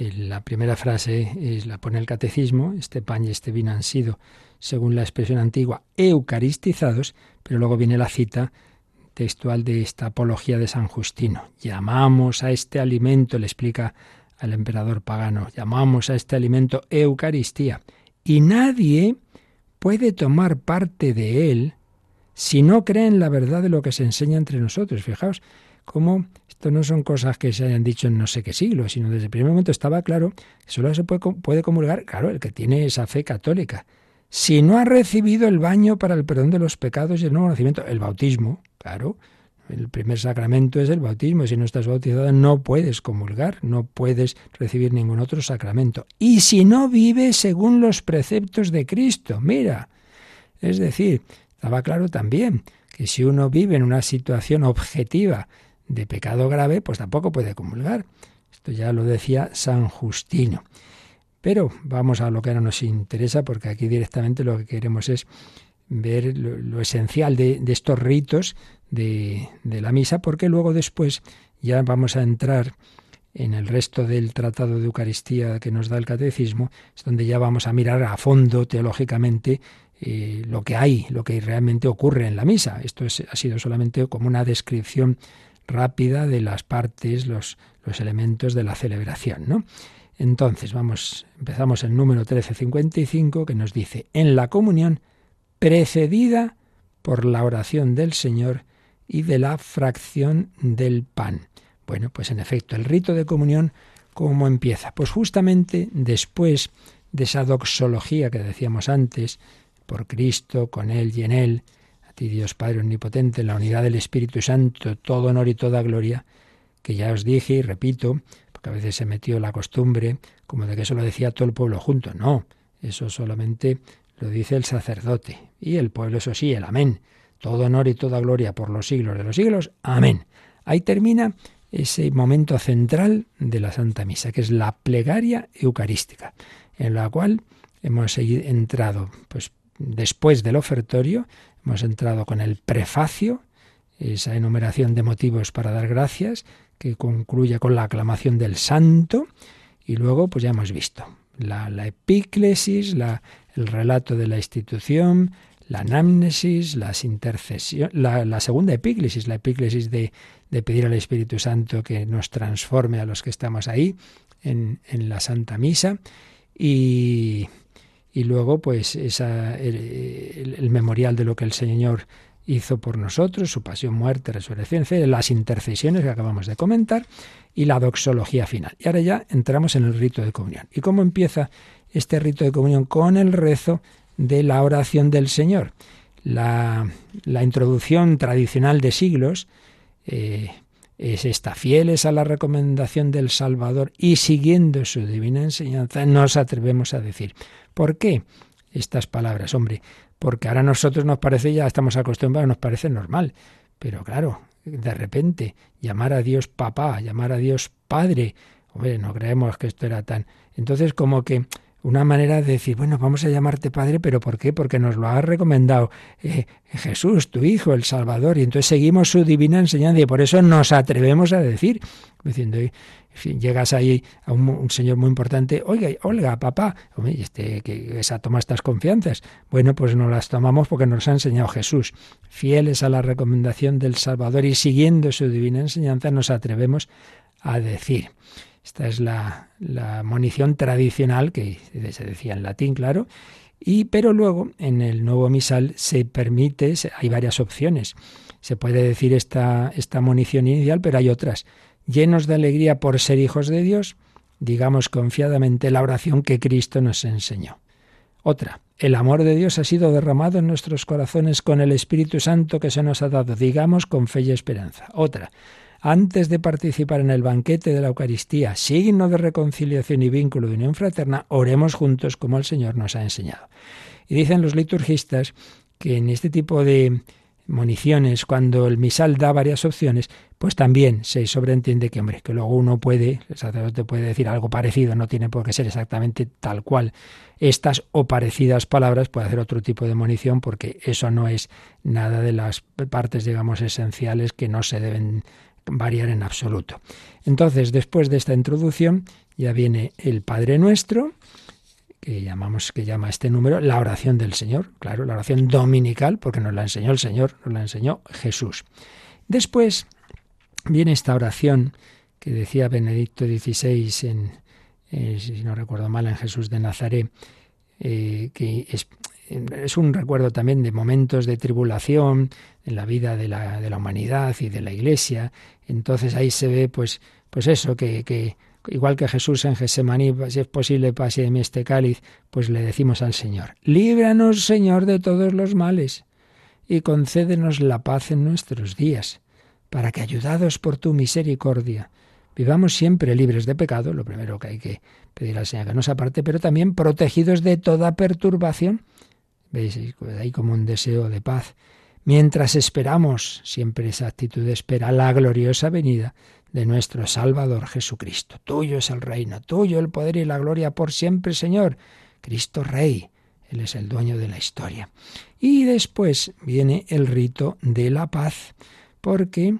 La primera frase es, la pone el catecismo, este pan y este vino han sido, según la expresión antigua, eucaristizados, pero luego viene la cita textual de esta apología de San Justino. Llamamos a este alimento, le explica al emperador pagano, llamamos a este alimento Eucaristía, y nadie puede tomar parte de él si no cree en la verdad de lo que se enseña entre nosotros. Fijaos cómo esto no son cosas que se hayan dicho en no sé qué siglo, sino desde el primer momento estaba claro que solo se puede, puede comulgar, claro, el que tiene esa fe católica. Si no ha recibido el baño para el perdón de los pecados y el nuevo nacimiento, el bautismo, claro, el primer sacramento es el bautismo. Si no estás bautizado no puedes comulgar, no puedes recibir ningún otro sacramento. Y si no vives según los preceptos de Cristo, mira, es decir, estaba claro también que si uno vive en una situación objetiva de pecado grave, pues tampoco puede comulgar. Esto ya lo decía San Justino. Pero vamos a lo que ahora nos interesa, porque aquí directamente lo que queremos es ver lo, esencial de, estos ritos de, de la misa, porque luego después ya vamos a entrar en el resto del tratado de Eucaristía que nos da el catecismo, es donde ya vamos a mirar a fondo teológicamente eh, lo que hay, lo que realmente ocurre en la misa. Esto ha sido solamente como una descripción rápida de las partes, los, los elementos de la celebración, ¿no? Entonces, vamos, empezamos el número 1355 que nos dice, en la comunión precedida por la oración del Señor y de la fracción del pan. Bueno, pues en efecto, el rito de comunión, ¿cómo empieza? Pues justamente después de esa doxología que decíamos antes, por Cristo, con Él y en Él, ti Dios Padre Omnipotente, en la unidad del Espíritu Santo, todo honor y toda gloria, que ya os dije y repito, porque a veces se metió la costumbre como de que eso lo decía todo el pueblo junto. No, eso solamente lo dice el sacerdote y el pueblo, eso sí, el amén. Todo honor y toda gloria por los siglos de los siglos. Amén. Ahí termina ese momento central de la Santa Misa, que es la plegaria eucarística, en la cual hemos entrado, pues después del ofertorio, hemos entrado con el prefacio, esa enumeración de motivos para dar gracias, que concluye con la aclamación del santo, y luego, pues ya hemos visto la, epíclesis, el relato de la institución, la anamnesis, las intercesiones, la, segunda epíclesis, la epíclesis de, pedir al Espíritu Santo que nos transforme a los que estamos ahí en, la Santa Misa. Y, luego pues esa, el, memorial de lo que el Señor hizo por nosotros, su pasión, muerte, resurrección, las intercesiones que acabamos de comentar y la doxología final. Y ahora ya entramos en el rito de comunión. ¿Y cómo empieza este rito de comunión? Con el rezo de la oración del Señor. La, introducción tradicional de siglos eh, es esta, fieles a la recomendación del Salvador y siguiendo su divina enseñanza, nos atrevemos a decir. ¿Por qué estas palabras? Hombre, porque ahora nosotros nos parece, ya estamos acostumbrados, nos parece normal. Pero claro, de repente, llamar a Dios papá, llamar a Dios padre, hombre, no creemos que esto era tan... Entonces como que una manera de decir, bueno, vamos a llamarte Padre, pero ¿por qué? Porque nos lo ha recomendado eh, Jesús, tu Hijo, el Salvador, y entonces seguimos su divina enseñanza y por eso nos atrevemos a decir, diciendo, llegas ahí a un, señor muy importante, oiga, Olga, papá, este, que esa toma estas confianzas. Bueno, pues no las tomamos porque nos ha enseñado Jesús. Fieles a la recomendación del Salvador y siguiendo su divina enseñanza, nos atrevemos a decir. Esta es la, la munición tradicional que se decía en latín, claro. Y, pero luego en el nuevo misal se permite, hay varias opciones. Se puede decir esta, esta munición inicial, pero hay otras. Llenos de alegría por ser hijos de Dios, digamos confiadamente la oración que Cristo nos enseñó. Otra, el amor de Dios ha sido derramado en nuestros corazones con el Espíritu Santo que se nos ha dado, digamos con fe y esperanza. Otra, antes de participar en el banquete de la Eucaristía, signo de reconciliación y vínculo de unión fraterna, oremos juntos como el Señor nos ha enseñado. Y dicen los liturgistas que en este tipo de municiones, cuando el misal da varias opciones, pues también se sobreentiende que, hombre, que luego uno puede, el sacerdote puede decir algo parecido, no tiene por qué ser exactamente tal cual. Estas o parecidas palabras puede hacer otro tipo de munición porque eso no es nada de las partes, digamos, esenciales que no se deben variar en absoluto. Entonces, después de esta introducción, ya viene el Padre Nuestro, que llamamos, que llama este número la oración del Señor, claro, la oración dominical, porque nos la enseñó el Señor, nos la enseñó Jesús. Después viene esta oración que decía Benedicto XVI en, eh, si no recuerdo mal, en Jesús de Nazaret, eh, que es, es un recuerdo también de momentos de tribulación en la vida de la, de la humanidad y de la Iglesia. Entonces ahí se ve, pues, pues eso, que, que igual que Jesús en Gesemaní, si es posible, pase de mí este cáliz, pues le decimos al Señor, líbranos, Señor, de todos los males y concédenos la paz en nuestros días, para que, ayudados por tu misericordia, vivamos siempre libres de pecado, lo primero que hay que pedir al Señor que nos aparte, pero también protegidos de toda perturbación ¿Veis? Hay como un deseo de paz. Mientras esperamos, siempre esa actitud de espera, la gloriosa venida de nuestro Salvador Jesucristo. Tuyo es el reino, tuyo el poder y la gloria por siempre, Señor. Cristo Rey, Él es el dueño de la historia. Y después viene el rito de la paz, porque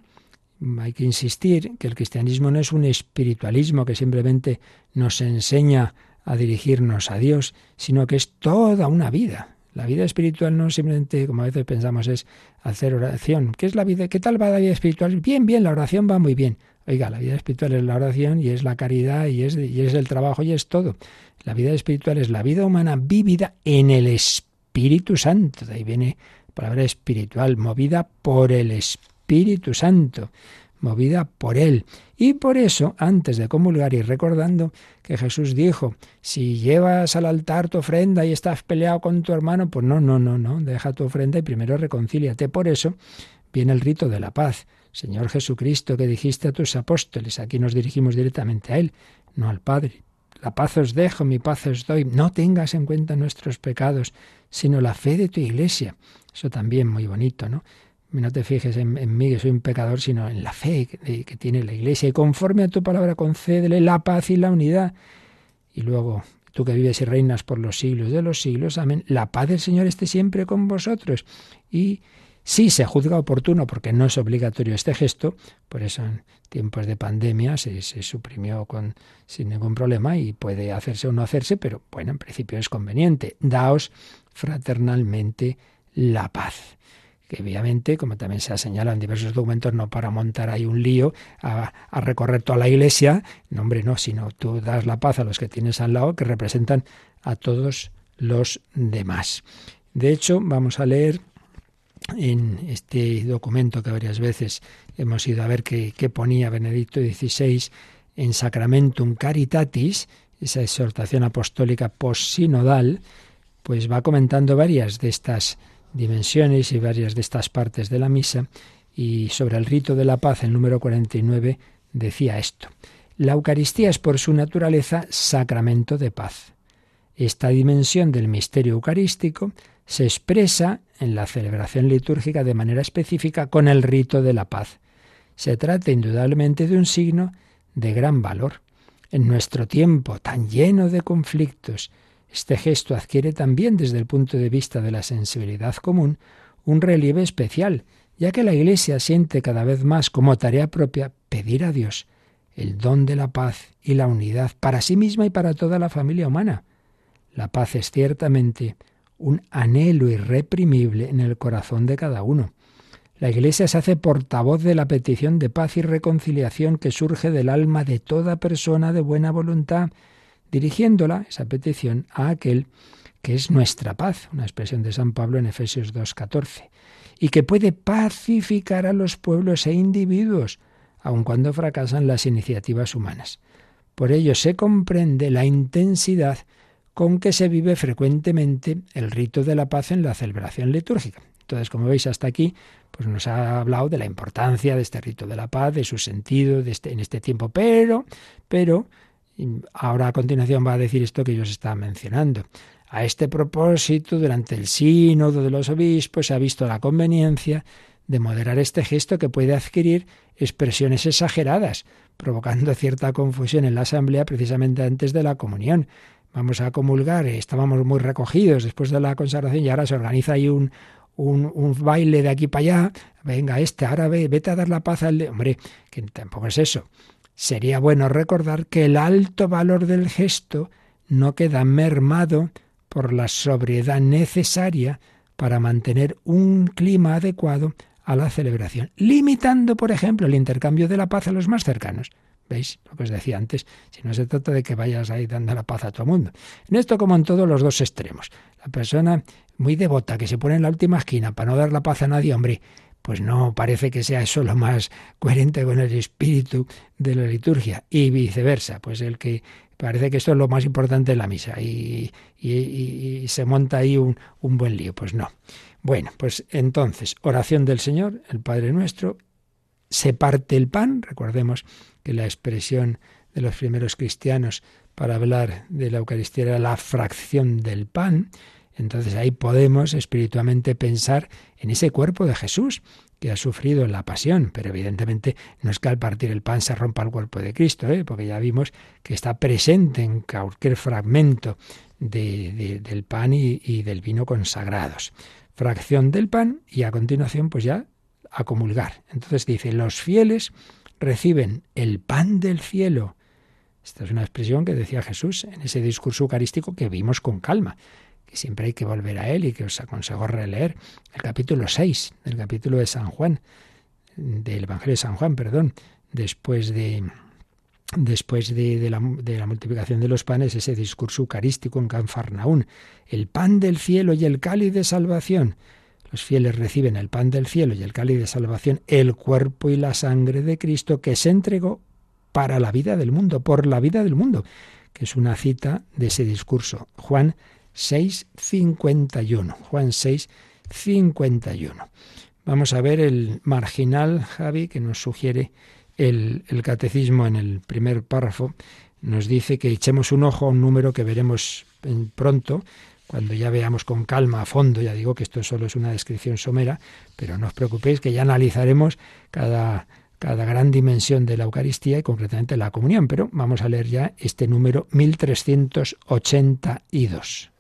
hay que insistir que el cristianismo no es un espiritualismo que simplemente nos enseña a dirigirnos a Dios, sino que es toda una vida. La vida espiritual no simplemente, como a veces pensamos, es hacer oración. ¿Qué es la vida? ¿Qué tal va la vida espiritual? Bien, bien, la oración va muy bien. Oiga, la vida espiritual es la oración y es la caridad y es, y es el trabajo y es todo. La vida espiritual es la vida humana vivida en el Espíritu Santo. De ahí viene la palabra espiritual, movida por el Espíritu Santo movida por Él. Y por eso, antes de comulgar y recordando que Jesús dijo, si llevas al altar tu ofrenda y estás peleado con tu hermano, pues no, no, no, no, deja tu ofrenda y primero reconcíliate. Por eso viene el rito de la paz. Señor Jesucristo, que dijiste a tus apóstoles, aquí nos dirigimos directamente a Él, no al Padre. La paz os dejo, mi paz os doy. No tengas en cuenta nuestros pecados, sino la fe de tu iglesia. Eso también muy bonito, ¿no? No te fijes en, mí, que soy un pecador, sino en la fe que, tiene la Iglesia. Y conforme a tu palabra, concédele la paz y la unidad. Y luego, tú que vives y reinas por los siglos de los siglos, amén. La paz del Señor esté siempre con vosotros. Y si se juzga oportuno, porque no es obligatorio este gesto, por eso en tiempos de pandemia se, se suprimió con, sin ningún problema y puede hacerse o no hacerse, pero bueno, en principio es conveniente. Daos fraternalmente la paz que obviamente, como también se ha señalado en diversos documentos, no para montar ahí un lío a, recorrer toda la iglesia, no hombre, no, sino tú das la paz a los que tienes al lado, que representan a todos los demás. De hecho, vamos a leer en este documento que varias veces hemos ido a ver qué, ponía Benedicto XVI en Sacramentum Caritatis, esa exhortación apostólica post-sinodal, pues va comentando varias de estas dimensiones y varias de estas partes de la misa, y sobre el rito de la paz, el número 49, decía esto. La Eucaristía es por su naturaleza sacramento de paz. Esta dimensión del misterio eucarístico se expresa en la celebración litúrgica de manera específica con el rito de la paz. Se trata indudablemente de un signo de gran valor. En nuestro tiempo tan lleno de conflictos este gesto adquiere también desde el punto de vista de la sensibilidad común un relieve especial, ya que la Iglesia siente cada vez más como tarea propia pedir a Dios el don de la paz y la unidad para sí misma y para toda la familia humana. La paz es ciertamente un anhelo irreprimible en el corazón de cada uno. La Iglesia se hace portavoz de la petición de paz y reconciliación que surge del alma de toda persona de buena voluntad dirigiéndola, esa petición, a aquel que es nuestra paz, una expresión de San Pablo en Efesios 2.14, y que puede pacificar a los pueblos e individuos, aun cuando fracasan las iniciativas humanas. Por ello se comprende la intensidad con que se vive frecuentemente el rito de la paz en la celebración litúrgica. Entonces, como veis hasta aquí, pues nos ha hablado de la importancia de este rito de la paz, de su sentido de este, en este tiempo, pero, pero ahora a continuación va a decir esto que yo os estaba mencionando. A este propósito, durante el sínodo de los obispos se ha visto la conveniencia de moderar este gesto que puede adquirir expresiones exageradas, provocando cierta confusión en la asamblea precisamente antes de la comunión. Vamos a comulgar, estábamos muy recogidos después de la consagración y ahora se organiza ahí un, un, un, baile de aquí para allá, venga este, ahora ve, vete a dar la paz al... De... Hombre, que tampoco es eso. Sería bueno recordar que el alto valor del gesto no queda mermado por la sobriedad necesaria para mantener un clima adecuado a la celebración, limitando, por ejemplo, el intercambio de la paz a los más cercanos. ¿Veis lo que os decía antes? Si no se trata de que vayas ahí dando la paz a todo el mundo. En esto, como en todos los dos extremos. La persona muy devota que se pone en la última esquina para no dar la paz a nadie, hombre, pues no parece que sea eso lo más coherente con el espíritu de la liturgia y viceversa, pues el que parece que esto es lo más importante en la misa y, se monta ahí un, un buen lío, pues no. Bueno, pues entonces, oración del Señor, el Padre nuestro, se parte el pan, recordemos que la expresión de los primeros cristianos para hablar de la Eucaristía era la fracción del pan, Entonces ahí podemos espiritualmente pensar en ese cuerpo de Jesús que ha sufrido la pasión, pero evidentemente no es que al partir el pan se rompa el cuerpo de Cristo, ¿eh? porque ya vimos que está presente en cualquier fragmento del pan y, y del vino consagrados. Fracción del pan y a continuación pues ya a comulgar. Entonces dice, los fieles reciben el pan del cielo. Esta es una expresión que decía Jesús en ese discurso eucarístico que vimos con calma que siempre hay que volver a él y que os aconsejo releer el capítulo 6 del capítulo de San Juan, del Evangelio de San Juan, perdón, después de después de, la, de, la, multiplicación de los panes, ese discurso eucarístico en Canfarnaún, el pan del cielo y el cáliz de salvación. Los fieles reciben el pan del cielo y el cáliz de salvación, el cuerpo y la sangre de Cristo que se entregó para la vida del mundo, por la vida del mundo, que es una cita de ese discurso. Juan 6.51. Juan 6.51. Vamos a ver el marginal, Javi, que nos sugiere el, el, catecismo en el primer párrafo. Nos dice que echemos un ojo a un número que veremos pronto, cuando ya veamos con calma a fondo. Ya digo que esto solo es una descripción somera, pero no os preocupéis que ya analizaremos cada, cada gran dimensión de la Eucaristía y concretamente la comunión. Pero vamos a leer ya este número 1382.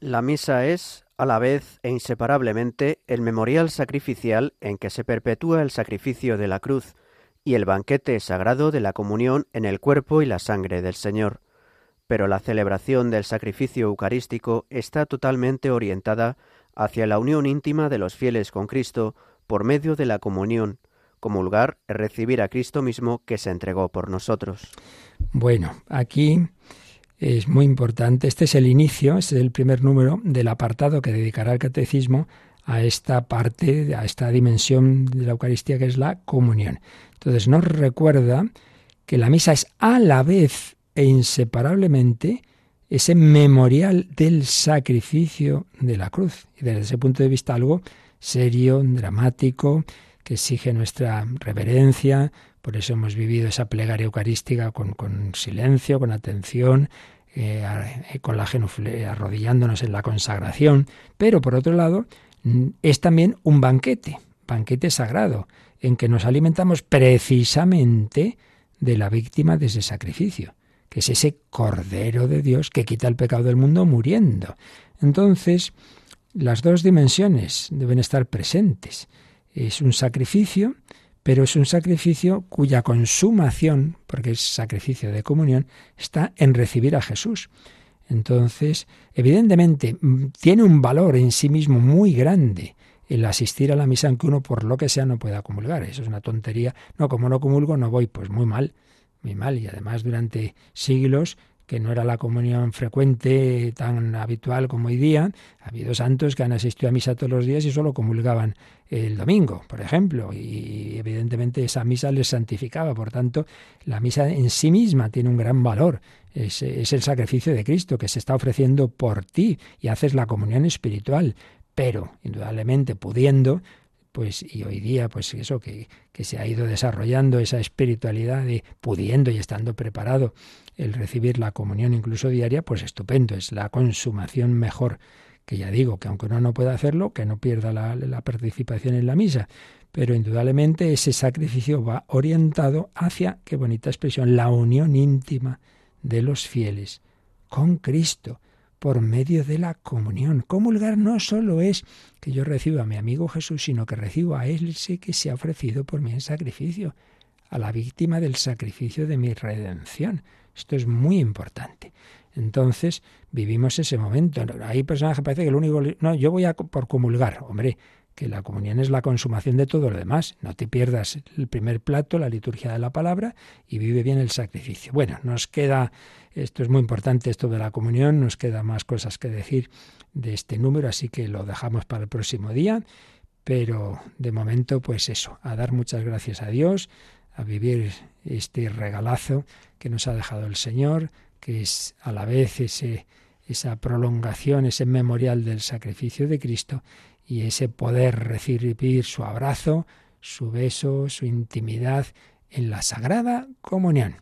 La misa es, a la vez e inseparablemente, el memorial sacrificial en que se perpetúa el sacrificio de la cruz y el banquete sagrado de la comunión en el cuerpo y la sangre del Señor. Pero la celebración del sacrificio eucarístico está totalmente orientada hacia la unión íntima de los fieles con Cristo por medio de la comunión. Comulgar es recibir a Cristo mismo que se entregó por nosotros. Bueno, aquí es muy importante. Este es el inicio, este es el primer número del apartado que dedicará el catecismo a esta parte, a esta dimensión de la Eucaristía que es la comunión. Entonces nos recuerda que la misa es a la vez e inseparablemente ese memorial del sacrificio de la cruz. Y desde ese punto de vista algo serio, dramático, que exige nuestra reverencia, por eso hemos vivido esa plegaria eucarística con, silencio, con atención, eh, con la genufle, arrodillándonos en la consagración. Pero por otro lado, es también un banquete, banquete sagrado, en que nos alimentamos precisamente de la víctima de ese sacrificio, que es ese Cordero de Dios que quita el pecado del mundo muriendo. Entonces, las dos dimensiones deben estar presentes. Es un sacrificio pero es un sacrificio cuya consumación, porque es sacrificio de comunión, está en recibir a Jesús. Entonces, evidentemente, mm, tiene un valor en sí mismo muy grande el asistir a la misa, aunque uno por lo que sea no pueda comulgar. Eso es una tontería. No, como no comulgo, no voy. Pues muy mal, muy mal. Y además, durante siglos que no era la comunión frecuente, tan habitual como hoy día. Ha habido santos que han asistido a misa todos los días y solo comulgaban el domingo, por ejemplo, y evidentemente esa misa les santificaba. Por tanto, la misa en sí misma tiene un gran valor. Es, es el sacrificio de Cristo que se está ofreciendo por ti y haces la comunión espiritual. Pero, indudablemente, pudiendo, pues y hoy día pues eso que, que, se ha ido desarrollando esa espiritualidad de pudiendo y estando preparado el recibir la comunión incluso diaria, pues estupendo, es la consumación mejor, que ya digo, que aunque uno no pueda hacerlo, que no pierda la, participación en la misa, pero indudablemente ese sacrificio va orientado hacia, qué bonita expresión, la unión íntima de los fieles con Cristo por medio de la comunión. Comulgar no solo es que yo reciba a mi amigo Jesús, sino que recibo a Él ese que se ha ofrecido por mí en sacrificio, a la víctima del sacrificio de mi redención. Esto es muy importante. Entonces, vivimos ese momento. Hay personas que parece que lo único... No, yo voy a por comulgar. Hombre, que la comunión es la consumación de todo lo demás. No te pierdas el primer plato, la liturgia de la palabra, y vive bien el sacrificio. Bueno, nos queda, esto es muy importante, esto de la comunión, nos queda más cosas que decir de este número, así que lo dejamos para el próximo día. Pero de momento, pues eso, a dar muchas gracias a Dios, a vivir este regalazo que nos ha dejado el Señor, que es a la vez ese, esa prolongación, ese memorial del sacrificio de Cristo y ese poder recibir su abrazo, su beso, su intimidad en la sagrada comunión.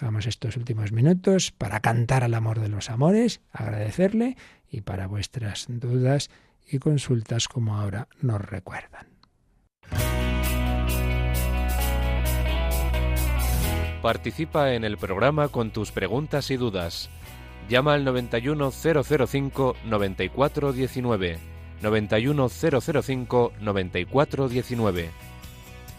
Dejamos estos últimos minutos para cantar al amor de los amores, agradecerle y para vuestras dudas y consultas como ahora nos recuerdan. Participa en el programa con tus preguntas y dudas. Llama al 91005 9419.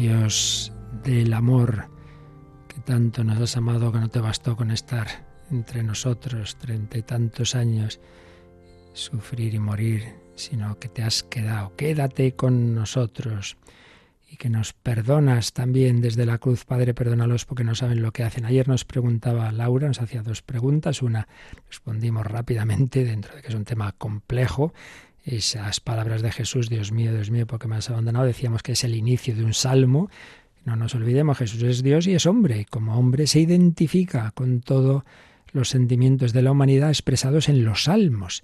Dios del amor, que tanto nos has amado que no te bastó con estar entre nosotros treinta y tantos años, sufrir y morir, sino que te has quedado. Quédate con nosotros y que nos perdonas también desde la cruz. Padre, perdónalos porque no saben lo que hacen. Ayer nos preguntaba Laura, nos hacía dos preguntas. Una respondimos rápidamente, dentro de que es un tema complejo, esas palabras de Jesús, Dios mío, Dios mío, porque me has abandonado, decíamos que es el inicio de un salmo. No nos olvidemos, Jesús es Dios y es hombre, y como hombre se identifica con todos los sentimientos de la humanidad expresados en los salmos.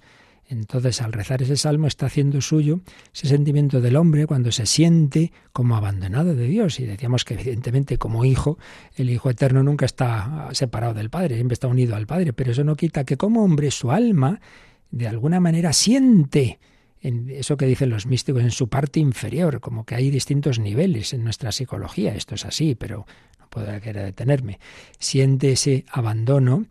Entonces, al rezar ese salmo, está haciendo suyo ese sentimiento del hombre cuando se siente como abandonado de Dios. Y decíamos que, evidentemente, como hijo, el Hijo Eterno nunca está separado del Padre, siempre está unido al Padre, pero eso no quita que como hombre su alma de alguna manera siente en eso que dicen los místicos en su parte inferior, como que hay distintos niveles en nuestra psicología, esto es así, pero no puedo querer detenerme, siente ese abandono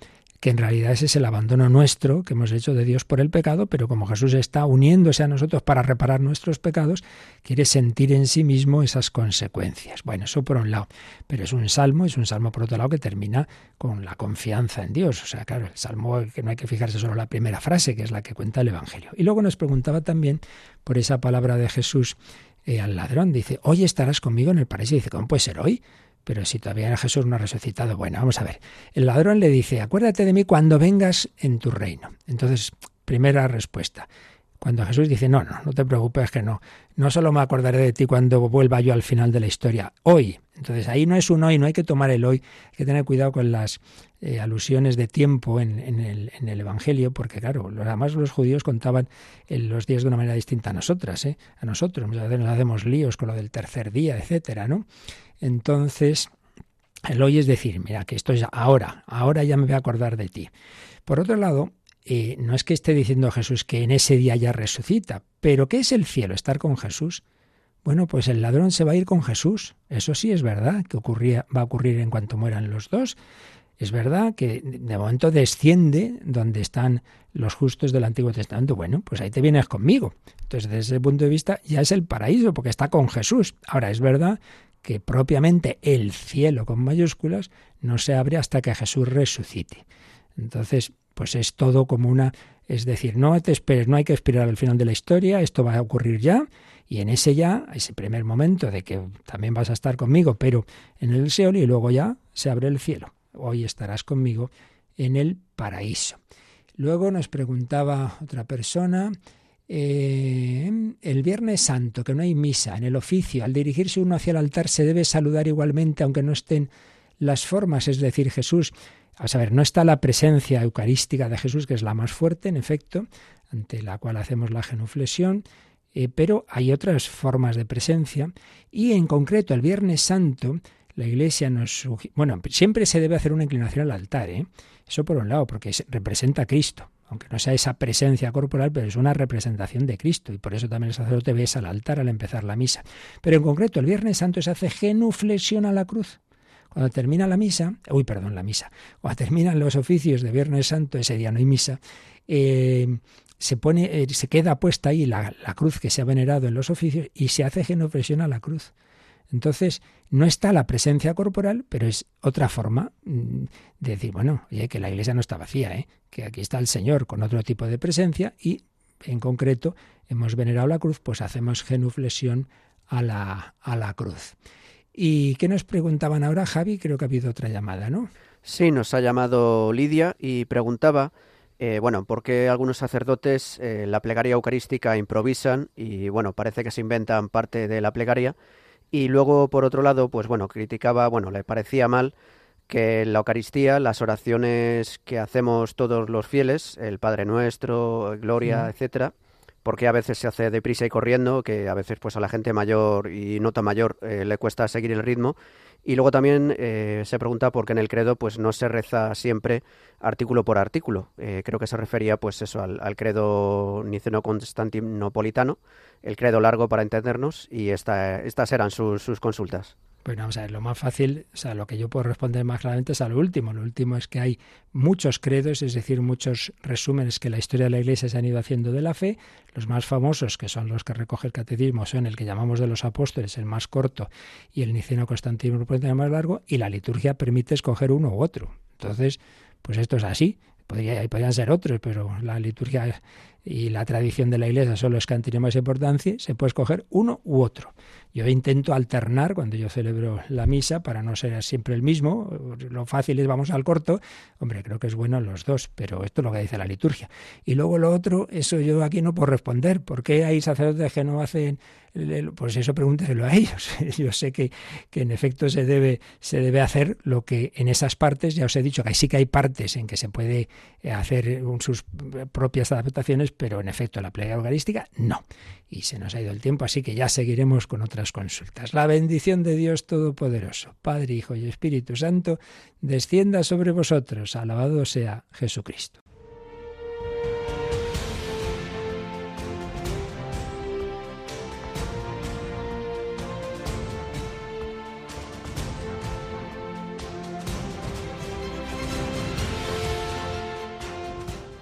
que en realidad ese es el abandono nuestro que hemos hecho de Dios por el pecado, pero como Jesús está uniéndose a nosotros para reparar nuestros pecados, quiere sentir en sí mismo esas consecuencias. Bueno, eso por un lado, pero es un salmo, es un salmo por otro lado que termina con la confianza en Dios. O sea, claro, el salmo que no hay que fijarse solo en la primera frase, que es la que cuenta el Evangelio. Y luego nos preguntaba también por esa palabra de Jesús eh, al ladrón, dice, hoy estarás conmigo en el paraíso. Dice, ¿cómo puede ser hoy? Pero si todavía Jesús no ha resucitado, bueno, vamos a ver. El ladrón le dice, acuérdate de mí cuando vengas en tu reino. Entonces, primera respuesta. Cuando Jesús dice, no, no, no te preocupes que no, no solo me acordaré de ti cuando vuelva yo al final de la historia, hoy. Entonces ahí no es un hoy, no hay que tomar el hoy, hay que tener cuidado con las eh, alusiones de tiempo en, el, en, el, Evangelio, porque claro, además los judíos contaban los días de una manera distinta a nosotras, ¿eh? a nosotros, muchas veces nos hacemos líos con lo del tercer día, etcétera, ¿no? Entonces, el hoy es decir, mira, que esto es ahora, ahora ya me voy a acordar de ti. Por otro lado, eh, no es que esté diciendo Jesús que en ese día ya resucita, pero ¿qué es el cielo? Estar con Jesús. Bueno, pues el ladrón se va a ir con Jesús. Eso sí es verdad que ocurría, va a ocurrir en cuanto mueran los dos. Es verdad que de momento desciende donde están los justos del Antiguo Testamento. Bueno, pues ahí te vienes conmigo. Entonces, desde ese punto de vista, ya es el paraíso, porque está con Jesús. Ahora, es verdad que propiamente el cielo con mayúsculas no se abre hasta que Jesús resucite. Entonces, pues es todo como una, es decir, no te esperes, no hay que esperar al final de la historia, esto va a ocurrir ya, y en ese ya, ese primer momento de que también vas a estar conmigo, pero en el Seol, y luego ya se abre el cielo. Hoy estarás conmigo en el paraíso. Luego nos preguntaba otra persona, eh, el Viernes Santo, que no hay misa, en el oficio, al dirigirse uno hacia el altar se debe saludar igualmente, aunque no estén las formas, es decir, Jesús a saber, no está la presencia eucarística de Jesús, que es la más fuerte, en efecto, ante la cual hacemos la genuflexión, eh, pero hay otras formas de presencia. Y en concreto el Viernes Santo la Iglesia nos bueno siempre se debe hacer una inclinación al altar, ¿eh? eso por un lado porque representa a Cristo, aunque no sea esa presencia corporal, pero es una representación de Cristo y por eso también el sacerdote besa al altar al empezar la misa. Pero en concreto el Viernes Santo se hace genuflexión a la cruz. Cuando termina la misa, uy, perdón, la misa, cuando terminan los oficios de Viernes Santo, ese día no hay misa, eh, se pone, eh, se queda puesta ahí la, cruz que se ha venerado en los oficios y se hace genuflexión a la cruz. Entonces, no está la presencia corporal, pero es otra forma mm, de decir, bueno, oye, que la iglesia no está vacía, ¿eh? que aquí está el Señor con otro tipo de presencia y, en concreto, hemos venerado la cruz, pues hacemos genuflexión a la, a la cruz. ¿Y qué nos preguntaban ahora, Javi? Creo que ha habido otra llamada, ¿no? Sí, nos ha llamado Lidia y preguntaba, eh, bueno, por qué algunos sacerdotes eh, la plegaria eucarística improvisan y, bueno, parece que se inventan parte de la plegaria. Y luego, por otro lado, pues bueno, criticaba, bueno, le parecía mal que en la Eucaristía las oraciones que hacemos todos los fieles, el Padre Nuestro, Gloria, etcétera, porque a veces se hace deprisa y corriendo, que a veces pues a la gente mayor y no tan mayor eh, le cuesta seguir el ritmo. Y luego también eh, se pregunta por qué en el credo pues no se reza siempre artículo por artículo. Eh, creo que se refería pues eso al, credo niceno-constantinopolitano, el credo largo para entendernos, y esta, estas eran sus consultas. Bueno, vamos a ver, lo más fácil, o sea, lo que yo puedo responder más claramente es a lo último. Lo último es que hay muchos credos, es decir, muchos resúmenes que la historia de la Iglesia se han ido haciendo de la fe. Los más famosos, que son los que recoge el catecismo, son el que llamamos de los apóstoles, el más corto, y el niceno constantino el más largo, y la liturgia permite escoger uno u otro. Entonces, pues esto es así. Podría, podrían ser otros, pero la liturgia y la tradición de la Iglesia son los que han tenido más importancia, se puede escoger uno u otro. Yo intento alternar cuando yo celebro la misa para no ser siempre el mismo. Lo fácil es vamos al corto. Hombre, creo que es bueno los dos, pero esto es lo que dice la liturgia. Y luego lo otro, eso yo aquí no puedo responder. ¿Por qué hay sacerdotes que no hacen pues eso pregúnteselo a ellos. Yo sé que, que, en efecto se debe, se debe hacer lo que en esas partes, ya os he dicho que sí que hay partes en que se puede hacer sus propias adaptaciones, pero en efecto la plegaria eucarística no y se nos ha ido el tiempo, así que ya seguiremos con otras consultas. La bendición de Dios Todopoderoso, Padre, Hijo y Espíritu Santo, descienda sobre vosotros. Alabado sea Jesucristo.